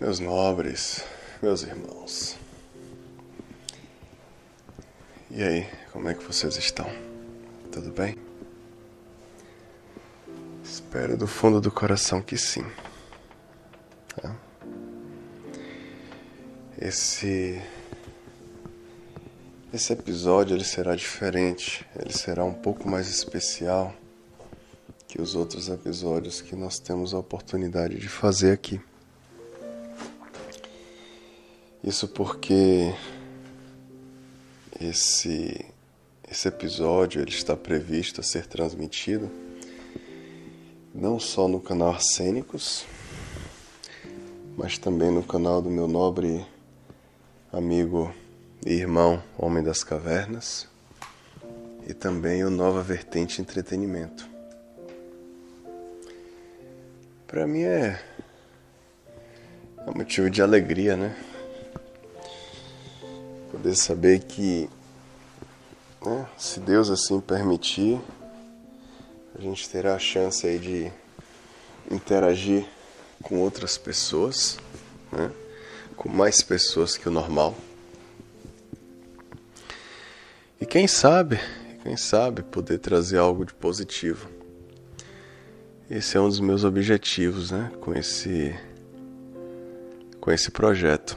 meus nobres, meus irmãos. E aí, como é que vocês estão? Tudo bem? Espero do fundo do coração que sim. Tá? Esse esse episódio ele será diferente, ele será um pouco mais especial que os outros episódios que nós temos a oportunidade de fazer aqui. Isso porque esse esse episódio ele está previsto a ser transmitido não só no canal Arsênicos, mas também no canal do meu nobre amigo e irmão Homem das Cavernas e também o Nova Vertente Entretenimento. Para mim é, é motivo de alegria, né? Poder saber que, né, se Deus assim permitir, a gente terá a chance aí de interagir com outras pessoas, né? com mais pessoas que o normal. E quem sabe, quem sabe poder trazer algo de positivo. Esse é um dos meus objetivos, né, com esse com esse projeto.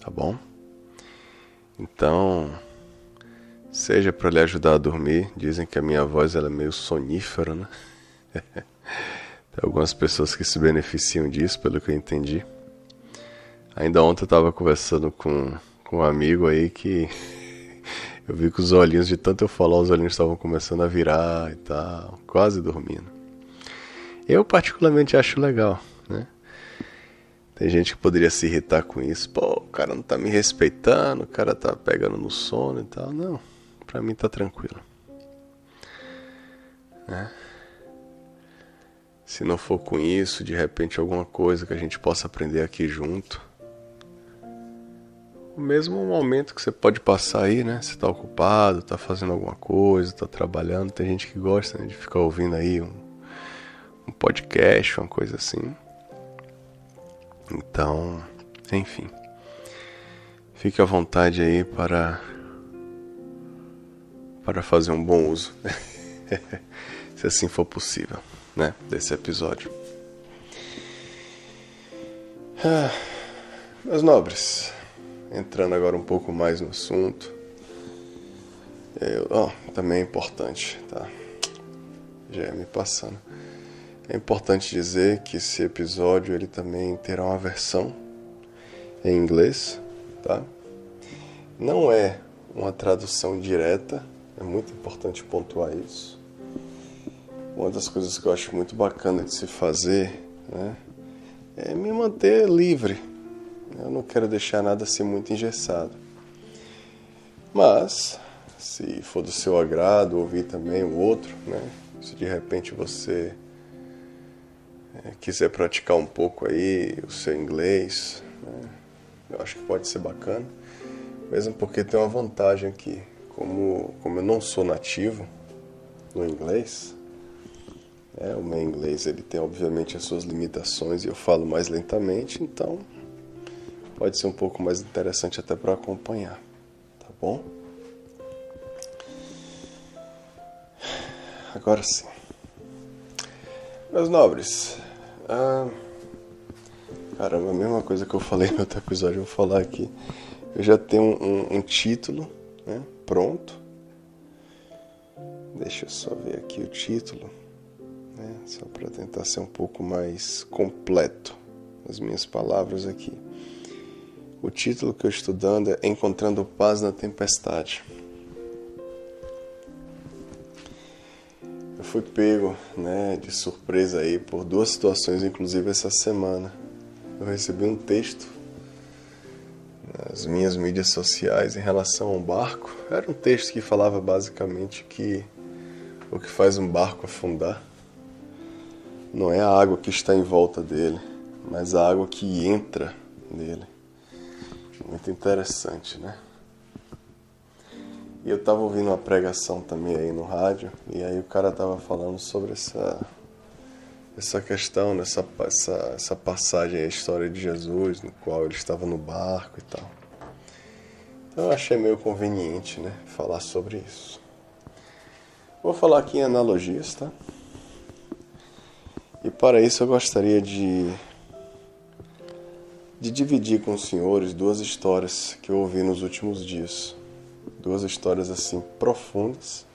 Tá bom? Então, seja para lhe ajudar a dormir, dizem que a minha voz ela é meio sonífera, né? Tem algumas pessoas que se beneficiam disso, pelo que eu entendi. Ainda ontem eu estava conversando com, com um amigo aí que eu vi que os olhinhos, de tanto eu falar, os olhinhos estavam começando a virar e tal, quase dormindo. Eu particularmente acho legal? Tem gente que poderia se irritar com isso. Pô, o cara não tá me respeitando, o cara tá pegando no sono e tal. Não, pra mim tá tranquilo. Né? Se não for com isso, de repente alguma coisa que a gente possa aprender aqui junto. O mesmo momento que você pode passar aí, né? Você tá ocupado, tá fazendo alguma coisa, tá trabalhando. Tem gente que gosta né, de ficar ouvindo aí um, um podcast, uma coisa assim. Então, enfim. Fique à vontade aí para para fazer um bom uso, se assim for possível, né, desse episódio. Ah, meus nobres, entrando agora um pouco mais no assunto, eu, oh, também é importante, tá? Já é me passando. É importante dizer que esse episódio ele também terá uma versão em inglês, tá? Não é uma tradução direta, é muito importante pontuar isso. Uma das coisas que eu acho muito bacana de se fazer, né, é me manter livre. Eu não quero deixar nada assim muito engessado. Mas, se for do seu agrado, ouvir também o outro, né? Se de repente você é, quiser praticar um pouco aí o seu inglês, né? eu acho que pode ser bacana. Mesmo porque tem uma vantagem aqui. Como, como eu não sou nativo no inglês, né? o meu inglês ele tem obviamente as suas limitações e eu falo mais lentamente, então pode ser um pouco mais interessante até para acompanhar, tá bom? Agora sim. Meus nobres, ah, caramba, a mesma coisa que eu falei no outro episódio, eu vou falar aqui. Eu já tenho um, um, um título né, pronto. Deixa eu só ver aqui o título, né, só para tentar ser um pouco mais completo as minhas palavras aqui. O título que eu estou dando é Encontrando Paz na Tempestade. Fui pego né, de surpresa aí por duas situações, inclusive essa semana. Eu recebi um texto nas minhas mídias sociais em relação a um barco. Era um texto que falava basicamente que o que faz um barco afundar não é a água que está em volta dele, mas a água que entra nele. Muito interessante, né? E eu tava ouvindo uma pregação também aí no rádio, e aí o cara tava falando sobre essa, essa questão, nessa essa, essa passagem, a história de Jesus, no qual ele estava no barco e tal. Então eu achei meio conveniente, né, falar sobre isso. Vou falar aqui em analogias, tá? E para isso eu gostaria de de dividir com os senhores duas histórias que eu ouvi nos últimos dias. Duas histórias assim profundas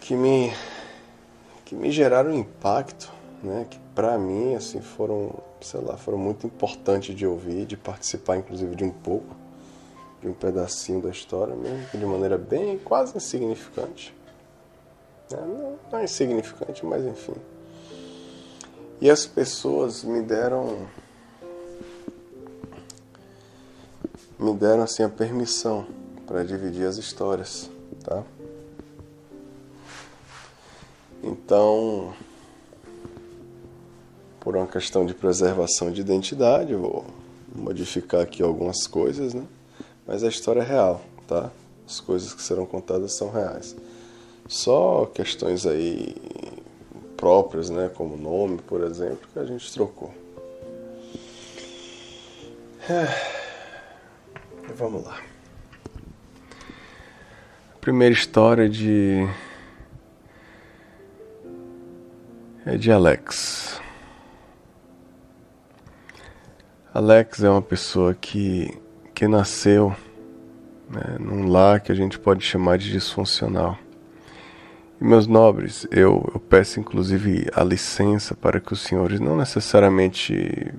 que me que me geraram impacto, né, que para mim assim foram, sei lá, foram muito importantes de ouvir, de participar inclusive de um pouco, de um pedacinho da história, mesmo de maneira bem quase insignificante. É, não, não é insignificante, mas enfim. E as pessoas me deram me deram assim a permissão para dividir as histórias, tá? Então, por uma questão de preservação de identidade, vou modificar aqui algumas coisas, né? Mas a história é real, tá? As coisas que serão contadas são reais. Só questões aí próprias, né, como nome, por exemplo, que a gente trocou. É. Vamos lá. A primeira história de é de Alex. Alex é uma pessoa que, que nasceu né, num lar que a gente pode chamar de disfuncional. E meus nobres, eu, eu peço inclusive a licença para que os senhores não necessariamente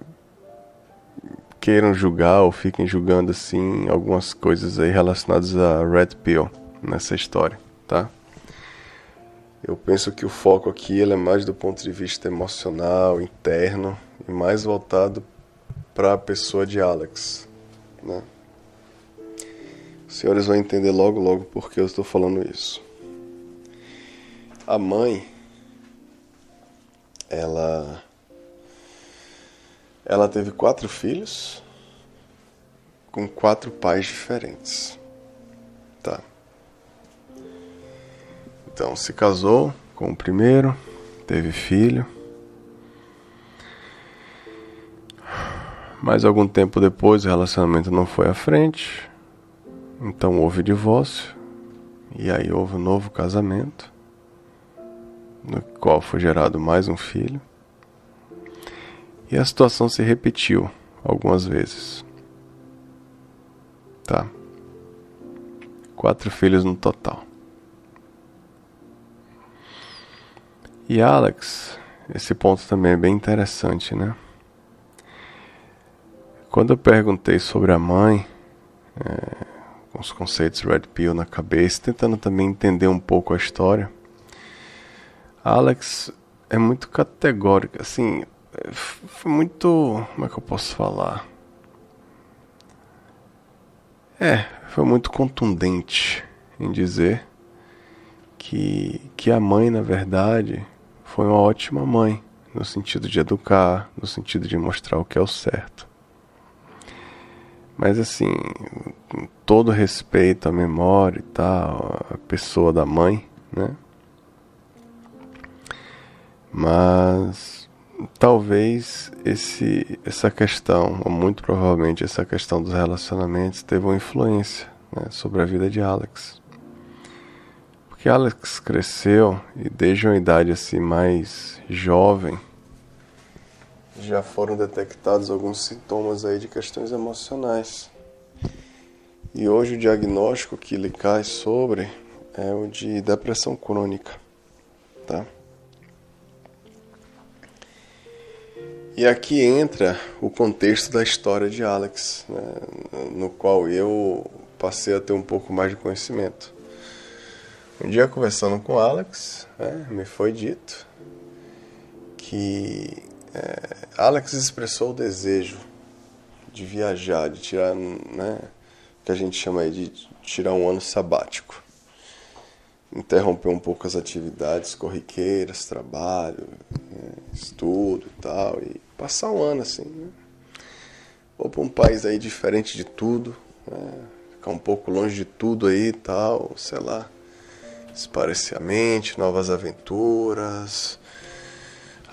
queiram julgar ou fiquem julgando assim algumas coisas aí relacionadas a Red Pill nessa história, tá? Eu penso que o foco aqui ele é mais do ponto de vista emocional, interno e mais voltado para a pessoa de Alex, né? Os senhores vão entender logo logo por que eu estou falando isso. A mãe ela ela teve quatro filhos com quatro pais diferentes. Tá. Então se casou com o primeiro, teve filho. Mas algum tempo depois o relacionamento não foi à frente. Então houve divórcio. E aí houve um novo casamento. No qual foi gerado mais um filho. E a situação se repetiu algumas vezes. Tá. Quatro filhos no total. E Alex, esse ponto também é bem interessante, né? Quando eu perguntei sobre a mãe, é, com os conceitos Red Pill na cabeça, tentando também entender um pouco a história, Alex é muito categórica, assim, foi muito. Como é que eu posso falar? É, foi muito contundente em dizer que, que a mãe, na verdade, foi uma ótima mãe, no sentido de educar, no sentido de mostrar o que é o certo. Mas assim, com todo respeito à memória e tal, a pessoa da mãe, né? Mas talvez esse, essa questão, ou muito provavelmente essa questão dos relacionamentos, teve uma influência né, sobre a vida de Alex. Porque Alex cresceu e desde uma idade assim mais jovem já foram detectados alguns sintomas aí de questões emocionais. E hoje o diagnóstico que lhe cai sobre é o de depressão crônica, tá? E aqui entra o contexto da história de Alex, né, no qual eu passei a ter um pouco mais de conhecimento. Um dia conversando com Alex, né, me foi dito que é, Alex expressou o desejo de viajar, de tirar, né, o que a gente chama de tirar um ano sabático interromper um pouco as atividades corriqueiras, trabalho, né, estudo e tal, e passar um ano assim, né? Ou para um país aí diferente de tudo, né? ficar um pouco longe de tudo aí e tal, sei lá, esparecer a mente, novas aventuras,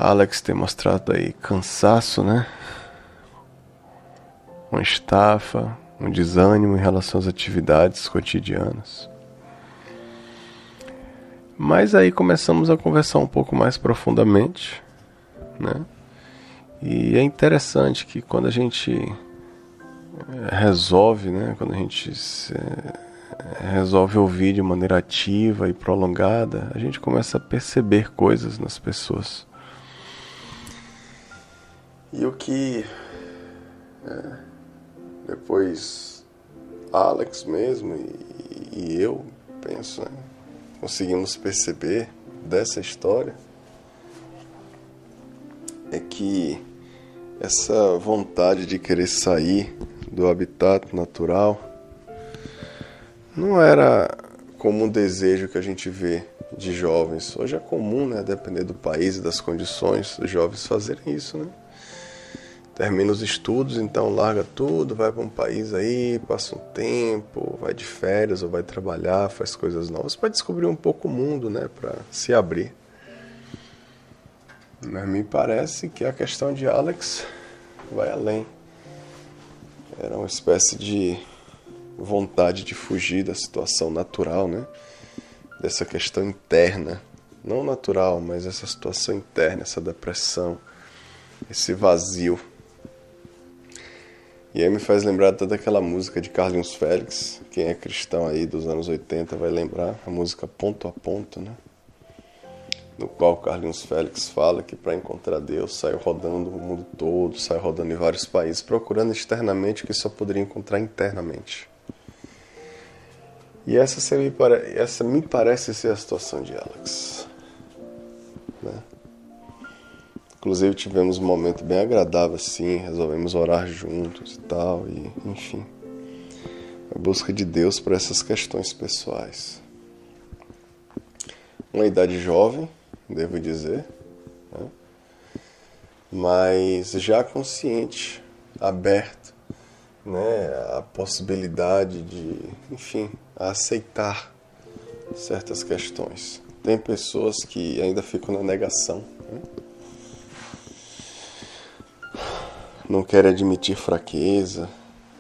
Alex tem mostrado aí cansaço, né? Uma estafa, um desânimo em relação às atividades cotidianas. Mas aí começamos a conversar um pouco mais profundamente, né? E é interessante que quando a gente eh, resolve, né? Quando a gente eh, resolve ouvir de maneira ativa e prolongada, a gente começa a perceber coisas nas pessoas. E o que é, depois Alex mesmo e, e eu penso, né? Conseguimos perceber dessa história é que essa vontade de querer sair do habitat natural não era como um desejo que a gente vê de jovens. Hoje é comum, né, depender do país e das condições, os jovens fazerem isso, né? Termina os estudos, então larga tudo, vai para um país aí, passa um tempo, vai de férias ou vai trabalhar, faz coisas novas para descobrir um pouco o mundo, né, para se abrir. Mas me parece que a questão de Alex vai além. Era uma espécie de vontade de fugir da situação natural, né? Dessa questão interna, não natural, mas essa situação interna, essa depressão, esse vazio. E aí me faz lembrar toda aquela música de Carlinhos Félix, quem é cristão aí dos anos 80 vai lembrar, a música Ponto a Ponto, né? no qual Carlinhos Félix fala que para encontrar Deus saiu rodando o mundo todo, saiu rodando em vários países, procurando externamente o que só poderia encontrar internamente. E essa me, pare... essa me parece ser a situação de Alex. Né? Inclusive tivemos um momento bem agradável assim, resolvemos orar juntos e tal, e enfim. A busca de Deus para essas questões pessoais. Uma idade jovem, devo dizer, né? mas já consciente, aberto, né, a possibilidade de, enfim, aceitar certas questões. Tem pessoas que ainda ficam na negação. Né? Não querem admitir fraqueza,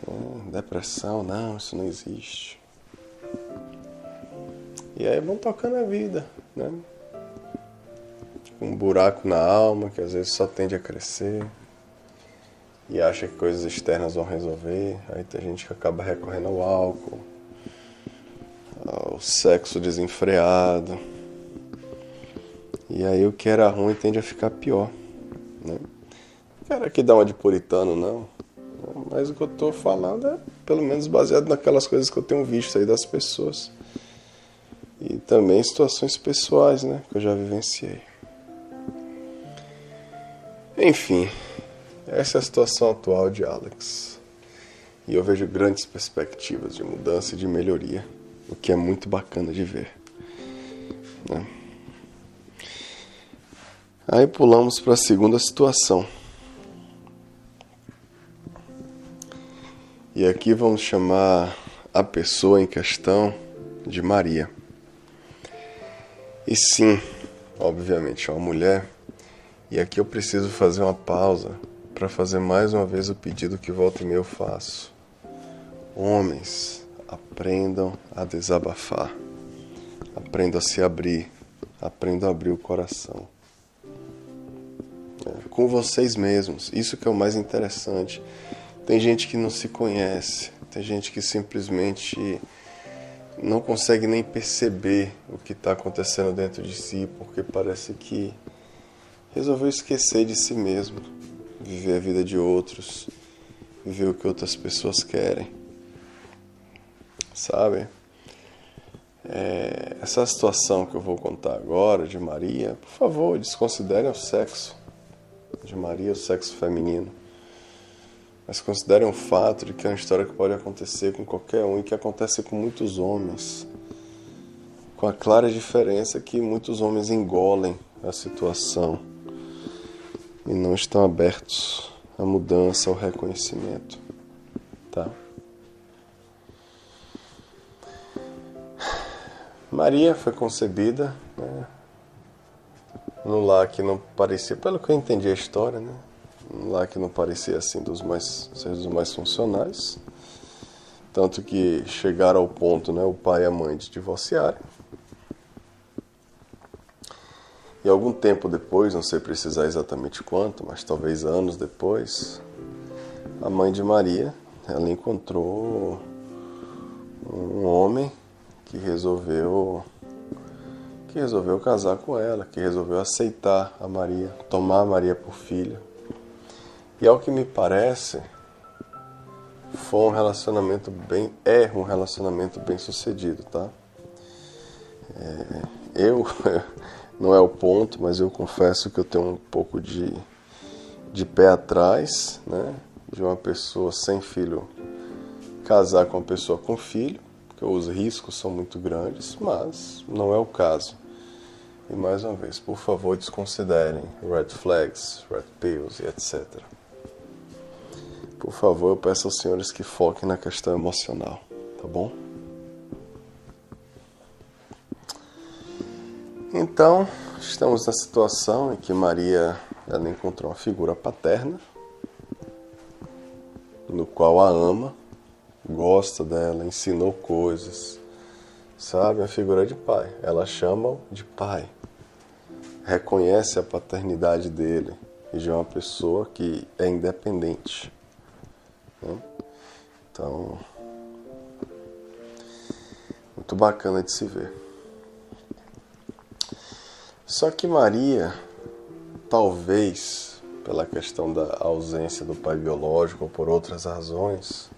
né? depressão, não, isso não existe. E aí vão tocando a vida, né? um buraco na alma que às vezes só tende a crescer e acha que coisas externas vão resolver. Aí tem gente que acaba recorrendo ao álcool, ao sexo desenfreado. E aí o que era ruim tende a ficar pior. Né? Quero aqui dar uma de puritano, não. Mas o que eu estou falando é pelo menos baseado naquelas coisas que eu tenho visto aí das pessoas. E também situações pessoais, né? Que eu já vivenciei. Enfim, essa é a situação atual de Alex. E eu vejo grandes perspectivas de mudança e de melhoria, o que é muito bacana de ver. Né? Aí pulamos para a segunda situação. E aqui vamos chamar a pessoa em questão de Maria. E sim, obviamente, é uma mulher e aqui eu preciso fazer uma pausa para fazer mais uma vez o pedido que volta e meia eu faço. Homens, aprendam a desabafar. Aprendam a se abrir. Aprendam a abrir o coração. É, com vocês mesmos. Isso que é o mais interessante. Tem gente que não se conhece. Tem gente que simplesmente não consegue nem perceber o que está acontecendo dentro de si, porque parece que resolveu esquecer de si mesmo, viver a vida de outros, viver o que outras pessoas querem. Sabe? É, essa situação que eu vou contar agora de Maria, por favor, desconsiderem o sexo de Maria, o sexo feminino. Mas considerem o fato de que é uma história que pode acontecer com qualquer um e que acontece com muitos homens. Com a clara diferença que muitos homens engolem a situação e não estão abertos à mudança, ao reconhecimento, tá? Maria foi concebida né, no lar que não parecia, pelo que eu entendi a história, né? Lar que não parecia assim dos mais, ser dos mais funcionais. Tanto que chegaram ao ponto, né, o pai e a mãe de divorciarem. E algum tempo depois, não sei precisar exatamente quanto, mas talvez anos depois, a mãe de Maria, ela encontrou um homem que resolveu que resolveu casar com ela, que resolveu aceitar a Maria, tomar a Maria por filha. E ao que me parece, foi um relacionamento bem, é um relacionamento bem sucedido, tá? É, eu, não é o ponto, mas eu confesso que eu tenho um pouco de, de pé atrás, né? De uma pessoa sem filho casar com uma pessoa com filho, porque os riscos são muito grandes, mas não é o caso. E mais uma vez, por favor, desconsiderem red flags, red pills e etc. Por favor, eu peço aos senhores que foquem na questão emocional, tá bom? Então, estamos na situação em que Maria ela encontrou uma figura paterna, no qual a ama, gosta dela, ensinou coisas, sabe? A figura de pai. Ela chama-o de pai reconhece a paternidade dele e de uma pessoa que é independente. Né? Então, muito bacana de se ver. Só que Maria, talvez pela questão da ausência do pai biológico ou por outras razões,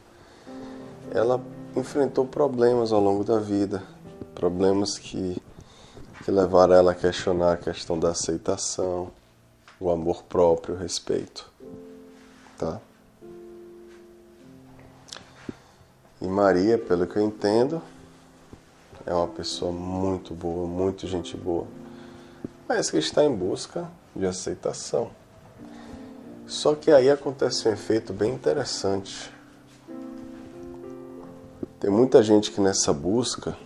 ela enfrentou problemas ao longo da vida, problemas que que levaram ela a questionar a questão da aceitação, o amor próprio, o respeito. Tá? E Maria, pelo que eu entendo, é uma pessoa muito boa, muito gente boa, mas que está em busca de aceitação. Só que aí acontece um efeito bem interessante. Tem muita gente que nessa busca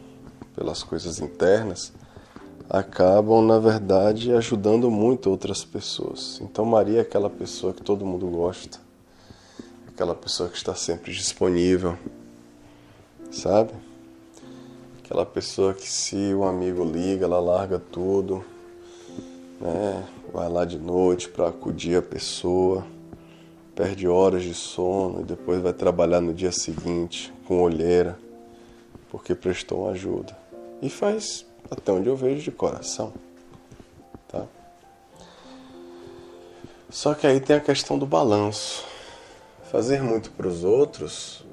pelas coisas internas acabam, na verdade, ajudando muito outras pessoas. Então, Maria é aquela pessoa que todo mundo gosta, aquela pessoa que está sempre disponível, sabe? Aquela pessoa que, se o amigo liga, ela larga tudo, né? vai lá de noite para acudir a pessoa, perde horas de sono e depois vai trabalhar no dia seguinte com olheira, porque prestou ajuda. E faz até onde eu vejo de coração. Tá? Só que aí tem a questão do balanço. Fazer muito para os outros,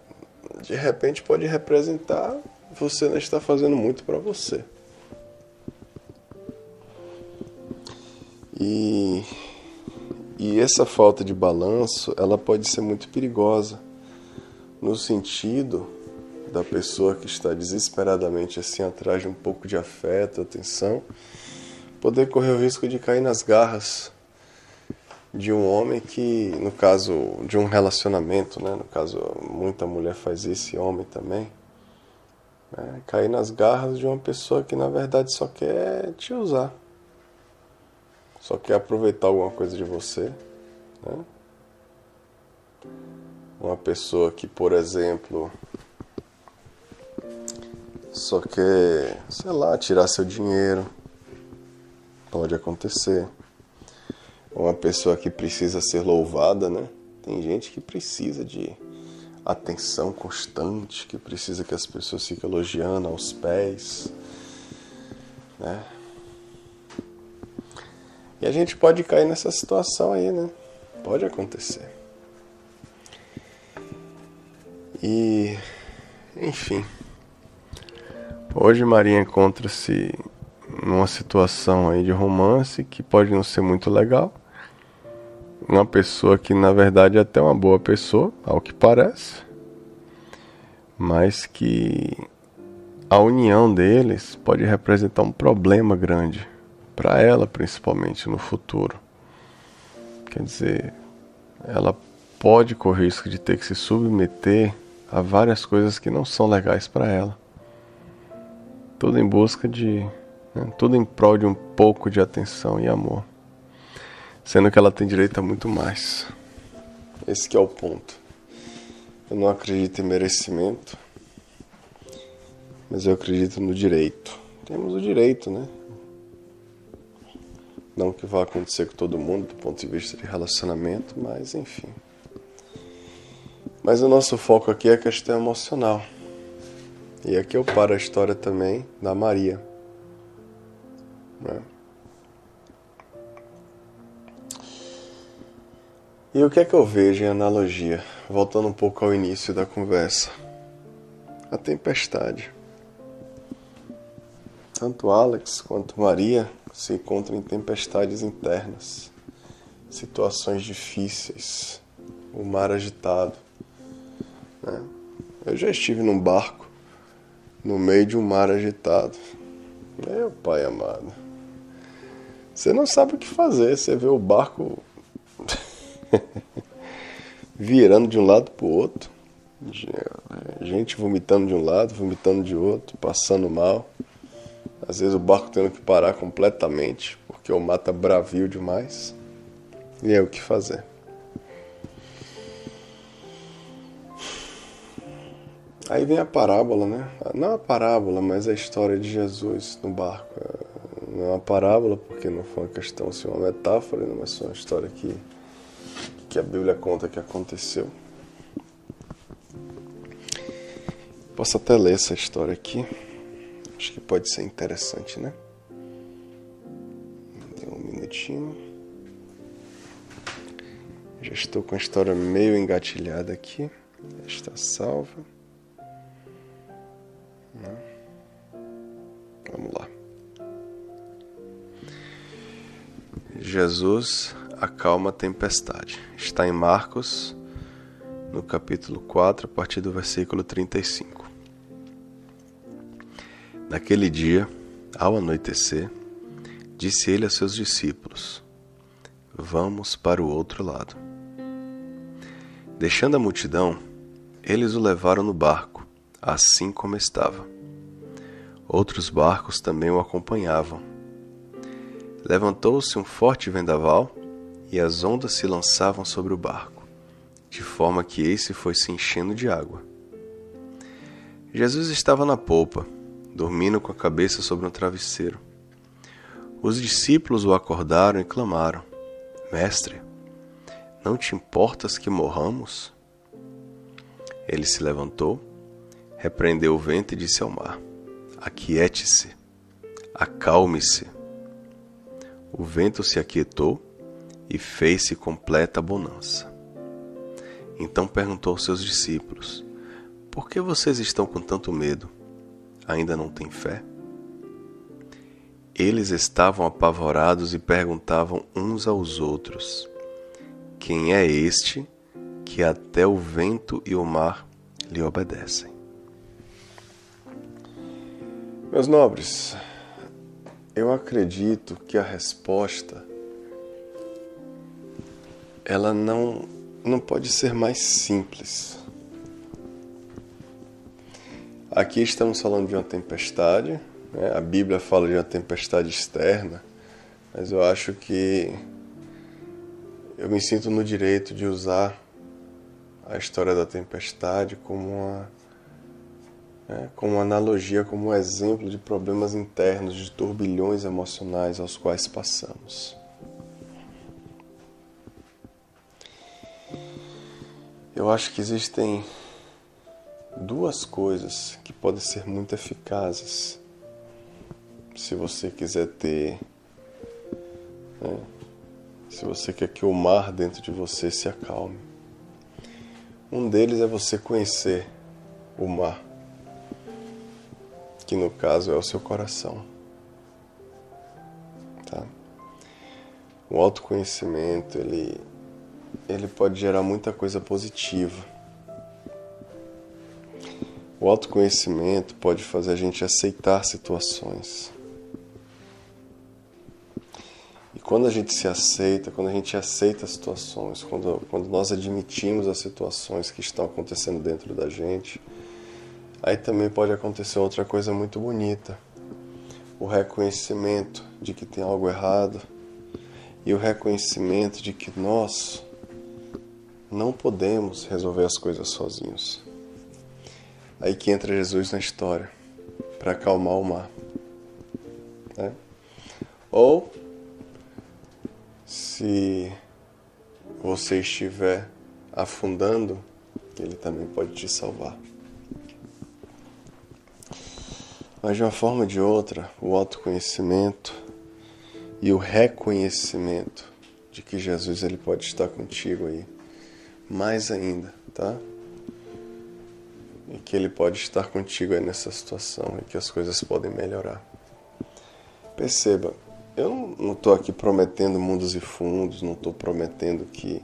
de repente pode representar você não está fazendo muito para você. E, e essa falta de balanço, ela pode ser muito perigosa no sentido da pessoa que está desesperadamente assim atrás de um pouco de afeto, atenção, poder correr o risco de cair nas garras de um homem que, no caso de um relacionamento, né, no caso muita mulher faz isso e homem também, né, cair nas garras de uma pessoa que na verdade só quer te usar, só quer aproveitar alguma coisa de você, né? Uma pessoa que, por exemplo, só quer, sei lá, tirar seu dinheiro. Pode acontecer. Uma pessoa que precisa ser louvada, né? Tem gente que precisa de atenção constante, que precisa que as pessoas fiquem elogiando aos pés, né? E a gente pode cair nessa situação aí, né? Pode acontecer. E, enfim. Hoje Maria encontra-se numa situação aí de romance que pode não ser muito legal. Uma pessoa que na verdade é até uma boa pessoa, ao que parece, mas que a união deles pode representar um problema grande para ela, principalmente no futuro. Quer dizer, ela pode correr risco de ter que se submeter a várias coisas que não são legais para ela tudo em busca de Né? Tudo em prol de um pouco de atenção e amor. Sendo que ela tem direito a muito mais. Esse é o ponto. Eu não acredito em merecimento, mas eu acredito no direito. Temos o direito, né? Não que vá acontecer com todo mundo do ponto de vista de relacionamento, mas enfim. Mas o nosso foco aqui é a questão emocional. E aqui eu paro a história também da Maria. Né? E o que é que eu vejo em analogia? Voltando um pouco ao início da conversa. A tempestade. Tanto Alex quanto Maria se encontram em tempestades internas, situações difíceis, o mar agitado. Né? Eu já estive num barco no meio de um mar agitado. Meu pai amado. Você não sabe o que fazer. Você vê o barco virando de um lado para o outro. Gente vomitando de um lado, vomitando de outro, passando mal. Às vezes o barco tendo que parar completamente porque o mar tá bravio demais. E é o que fazer. Aí vem a parábola, né? Não a parábola, mas a história de Jesus no barco. Não é uma parábola, porque não foi uma questão, assim, uma metáfora, mas foi uma história que, que a Bíblia conta que aconteceu. Posso até ler essa história aqui. Acho que pode ser interessante, né? Um minutinho. Já estou com a história meio engatilhada aqui. Está salva. Vamos lá. Jesus acalma a tempestade. Está em Marcos, no capítulo 4, a partir do versículo 35. Naquele dia, ao anoitecer, disse ele a seus discípulos: Vamos para o outro lado. Deixando a multidão, eles o levaram no barco, assim como estava Outros barcos também o acompanhavam. Levantou-se um forte vendaval e as ondas se lançavam sobre o barco, de forma que esse foi se enchendo de água. Jesus estava na polpa, dormindo com a cabeça sobre um travesseiro. Os discípulos o acordaram e clamaram: Mestre, não te importas que morramos? Ele se levantou, repreendeu o vento e disse ao mar: Aquiete-se, acalme-se. O vento se aquietou e fez-se completa bonança. Então perguntou aos seus discípulos: Por que vocês estão com tanto medo? Ainda não têm fé? Eles estavam apavorados e perguntavam uns aos outros: Quem é este que até o vento e o mar lhe obedecem? Meus nobres, eu acredito que a resposta ela não não pode ser mais simples. Aqui estamos falando de uma tempestade, né? a Bíblia fala de uma tempestade externa, mas eu acho que eu me sinto no direito de usar a história da tempestade como uma é, como analogia, como um exemplo de problemas internos, de turbilhões emocionais aos quais passamos. Eu acho que existem duas coisas que podem ser muito eficazes se você quiser ter. Né, se você quer que o mar dentro de você se acalme. Um deles é você conhecer o mar que no caso é o seu coração. Tá? O autoconhecimento, ele, ele pode gerar muita coisa positiva. O autoconhecimento pode fazer a gente aceitar situações. E quando a gente se aceita, quando a gente aceita as situações, quando, quando nós admitimos as situações que estão acontecendo dentro da gente, aí também pode acontecer outra coisa muito bonita. o reconhecimento de que tem algo errado e o reconhecimento de que nós não podemos resolver as coisas sozinhos. Aí que entra Jesus na história para acalmar o mar. Né? Ou se você estiver afundando, ele também pode te salvar. Mas de uma forma ou de outra, o autoconhecimento e o reconhecimento de que Jesus ele pode estar contigo aí, mais ainda, tá? E que ele pode estar contigo aí nessa situação e que as coisas podem melhorar. Perceba, eu não estou aqui prometendo mundos e fundos, não estou prometendo que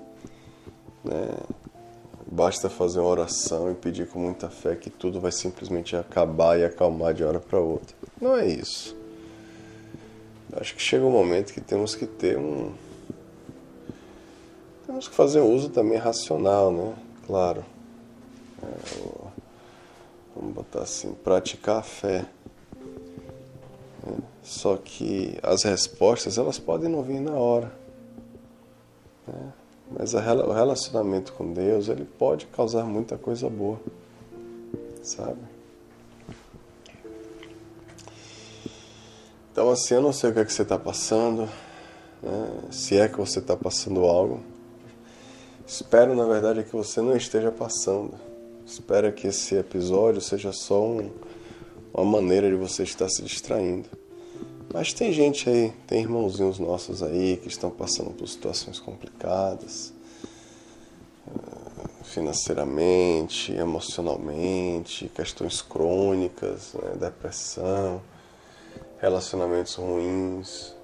né, basta fazer uma oração e pedir com muita fé que tudo vai simplesmente acabar e acalmar de hora para outra. Não é isso. Acho que chega um momento que temos que ter um. Temos que fazer uso também racional, né? Claro. É, vamos botar assim, praticar a fé. Só que as respostas elas podem não vir na hora. Né? Mas a, o relacionamento com Deus ele pode causar muita coisa boa, sabe? Então assim, eu não sei o que é que você está passando, né? se é que você está passando algo. Espero na verdade que você não esteja passando. Espero que esse episódio seja só um, uma maneira de você estar se distraindo. Mas tem gente aí, tem irmãozinhos nossos aí que estão passando por situações complicadas, eh, financeiramente, emocionalmente, questões crônicas, né, depressão, relacionamentos ruins.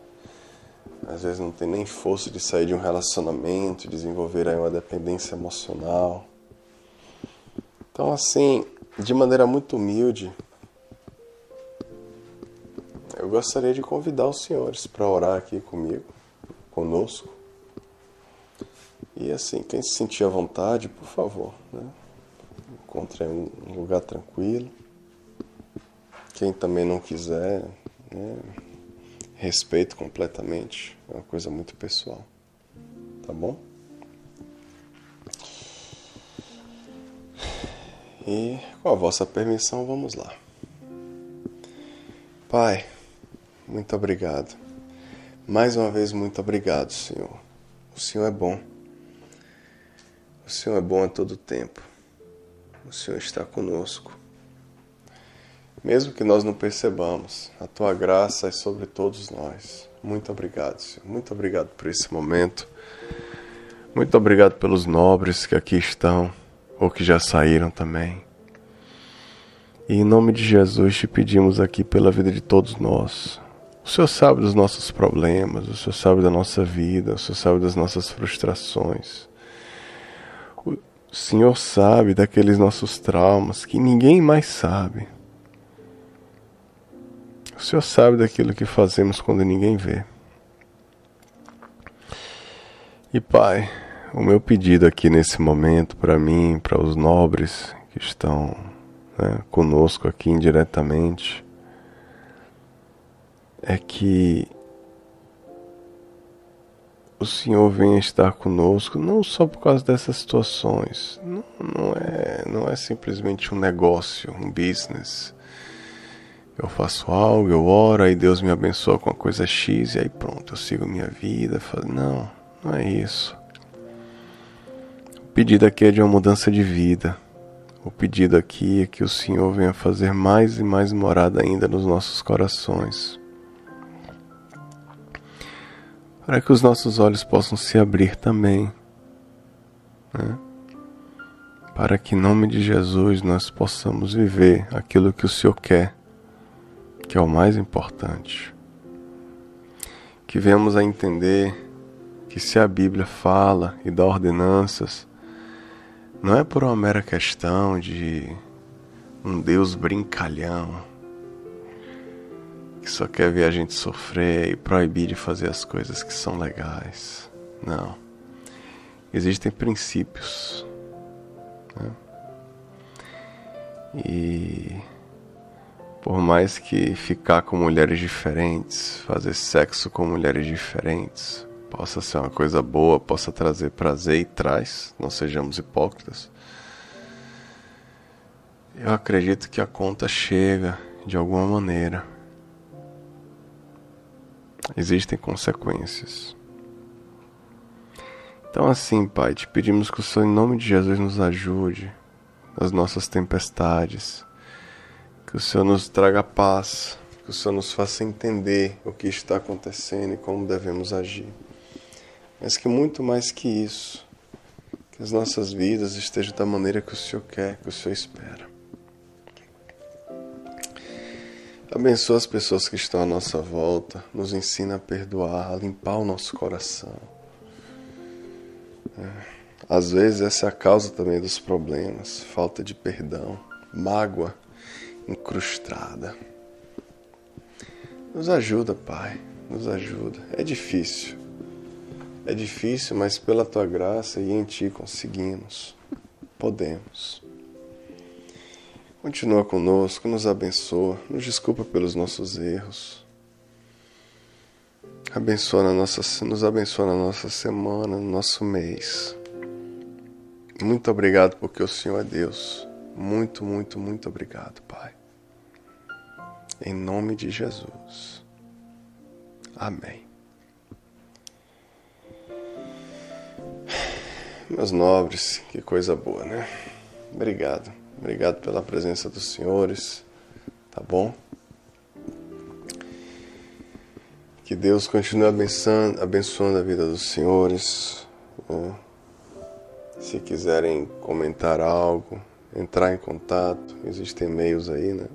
Às vezes não tem nem força de sair de um relacionamento, desenvolver aí uma dependência emocional. Então, assim, de maneira muito humilde, eu gostaria de convidar os senhores para orar aqui comigo, conosco. E assim, quem se sentir à vontade, por favor, né? encontre um lugar tranquilo. Quem também não quiser, né? Respeito completamente, é uma coisa muito pessoal. Tá bom? E com a vossa permissão, vamos lá. Pai, muito obrigado. Mais uma vez, muito obrigado, Senhor. O Senhor é bom. O Senhor é bom a todo tempo. O Senhor está conosco. Mesmo que nós não percebamos, a tua graça é sobre todos nós. Muito obrigado, Senhor. Muito obrigado por esse momento. Muito obrigado pelos nobres que aqui estão ou que já saíram também. E em nome de Jesus te pedimos aqui pela vida de todos nós, o Senhor sabe dos nossos problemas, o Senhor sabe da nossa vida, o Senhor sabe das nossas frustrações. O Senhor sabe daqueles nossos traumas que ninguém mais sabe. O Senhor sabe daquilo que fazemos quando ninguém vê. E Pai, o meu pedido aqui nesse momento para mim, para os nobres que estão né, conosco aqui indiretamente, é que o Senhor venha estar conosco, não só por causa dessas situações. Não, não, é, não é simplesmente um negócio, um business. Eu faço algo, eu oro, aí Deus me abençoa com a coisa X e aí pronto, eu sigo minha vida. Não, não é isso. O pedido aqui é de uma mudança de vida. O pedido aqui é que o Senhor venha fazer mais e mais morada ainda nos nossos corações para que os nossos olhos possam se abrir também, né? para que em nome de Jesus nós possamos viver aquilo que o Senhor quer, que é o mais importante. Que venhamos a entender que se a Bíblia fala e dá ordenanças, não é por uma mera questão de um Deus brincalhão que só quer ver a gente sofrer e proibir de fazer as coisas que são legais. Não. Existem princípios. Né? E Por mais que ficar com mulheres diferentes, fazer sexo com mulheres diferentes, possa ser uma coisa boa, possa trazer prazer e traz, não sejamos hipócritas. Eu acredito que a conta chega de alguma maneira. Existem consequências. Então, assim, Pai, te pedimos que o Senhor, em nome de Jesus, nos ajude nas nossas tempestades. Que o Senhor nos traga paz. Que o Senhor nos faça entender o que está acontecendo e como devemos agir. Mas que muito mais que isso, que as nossas vidas estejam da maneira que o Senhor quer, que o Senhor espera. Abençoa as pessoas que estão à nossa volta, nos ensina a perdoar, a limpar o nosso coração é. Às vezes essa é a causa também dos problemas, falta de perdão, mágoa incrustada. Nos ajuda, Pai, nos ajuda. É difícil, é difícil, mas pela tua graça e em ti conseguimos, podemos. Continua conosco, nos abençoa, nos desculpa pelos nossos erros abençoa na nossa, nos abençoa na nossa semana, no nosso mês. Muito obrigado porque o Senhor é Deus. Muito, muito, muito obrigado, Pai. Em nome de Jesus. Amém. Meus nobres, que coisa boa, né? Obrigado. Obrigado pela presença dos senhores. Tá bom? Que Deus continue abençoando, abençoando a vida dos senhores. Né? Se quiserem comentar algo, entrar em contato, existem e-mails aí, né?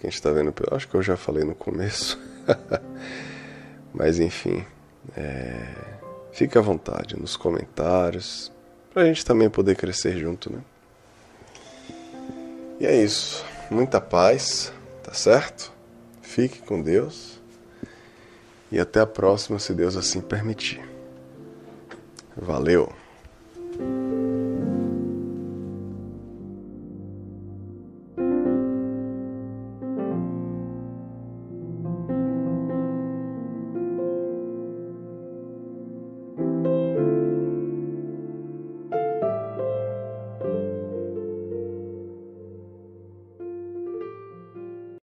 Quem está vendo, acho que eu já falei no começo. Mas enfim, é... fique à vontade nos comentários, para a gente também poder crescer junto, né? E é isso. Muita paz, tá certo? Fique com Deus. E até a próxima, se Deus assim permitir. Valeu!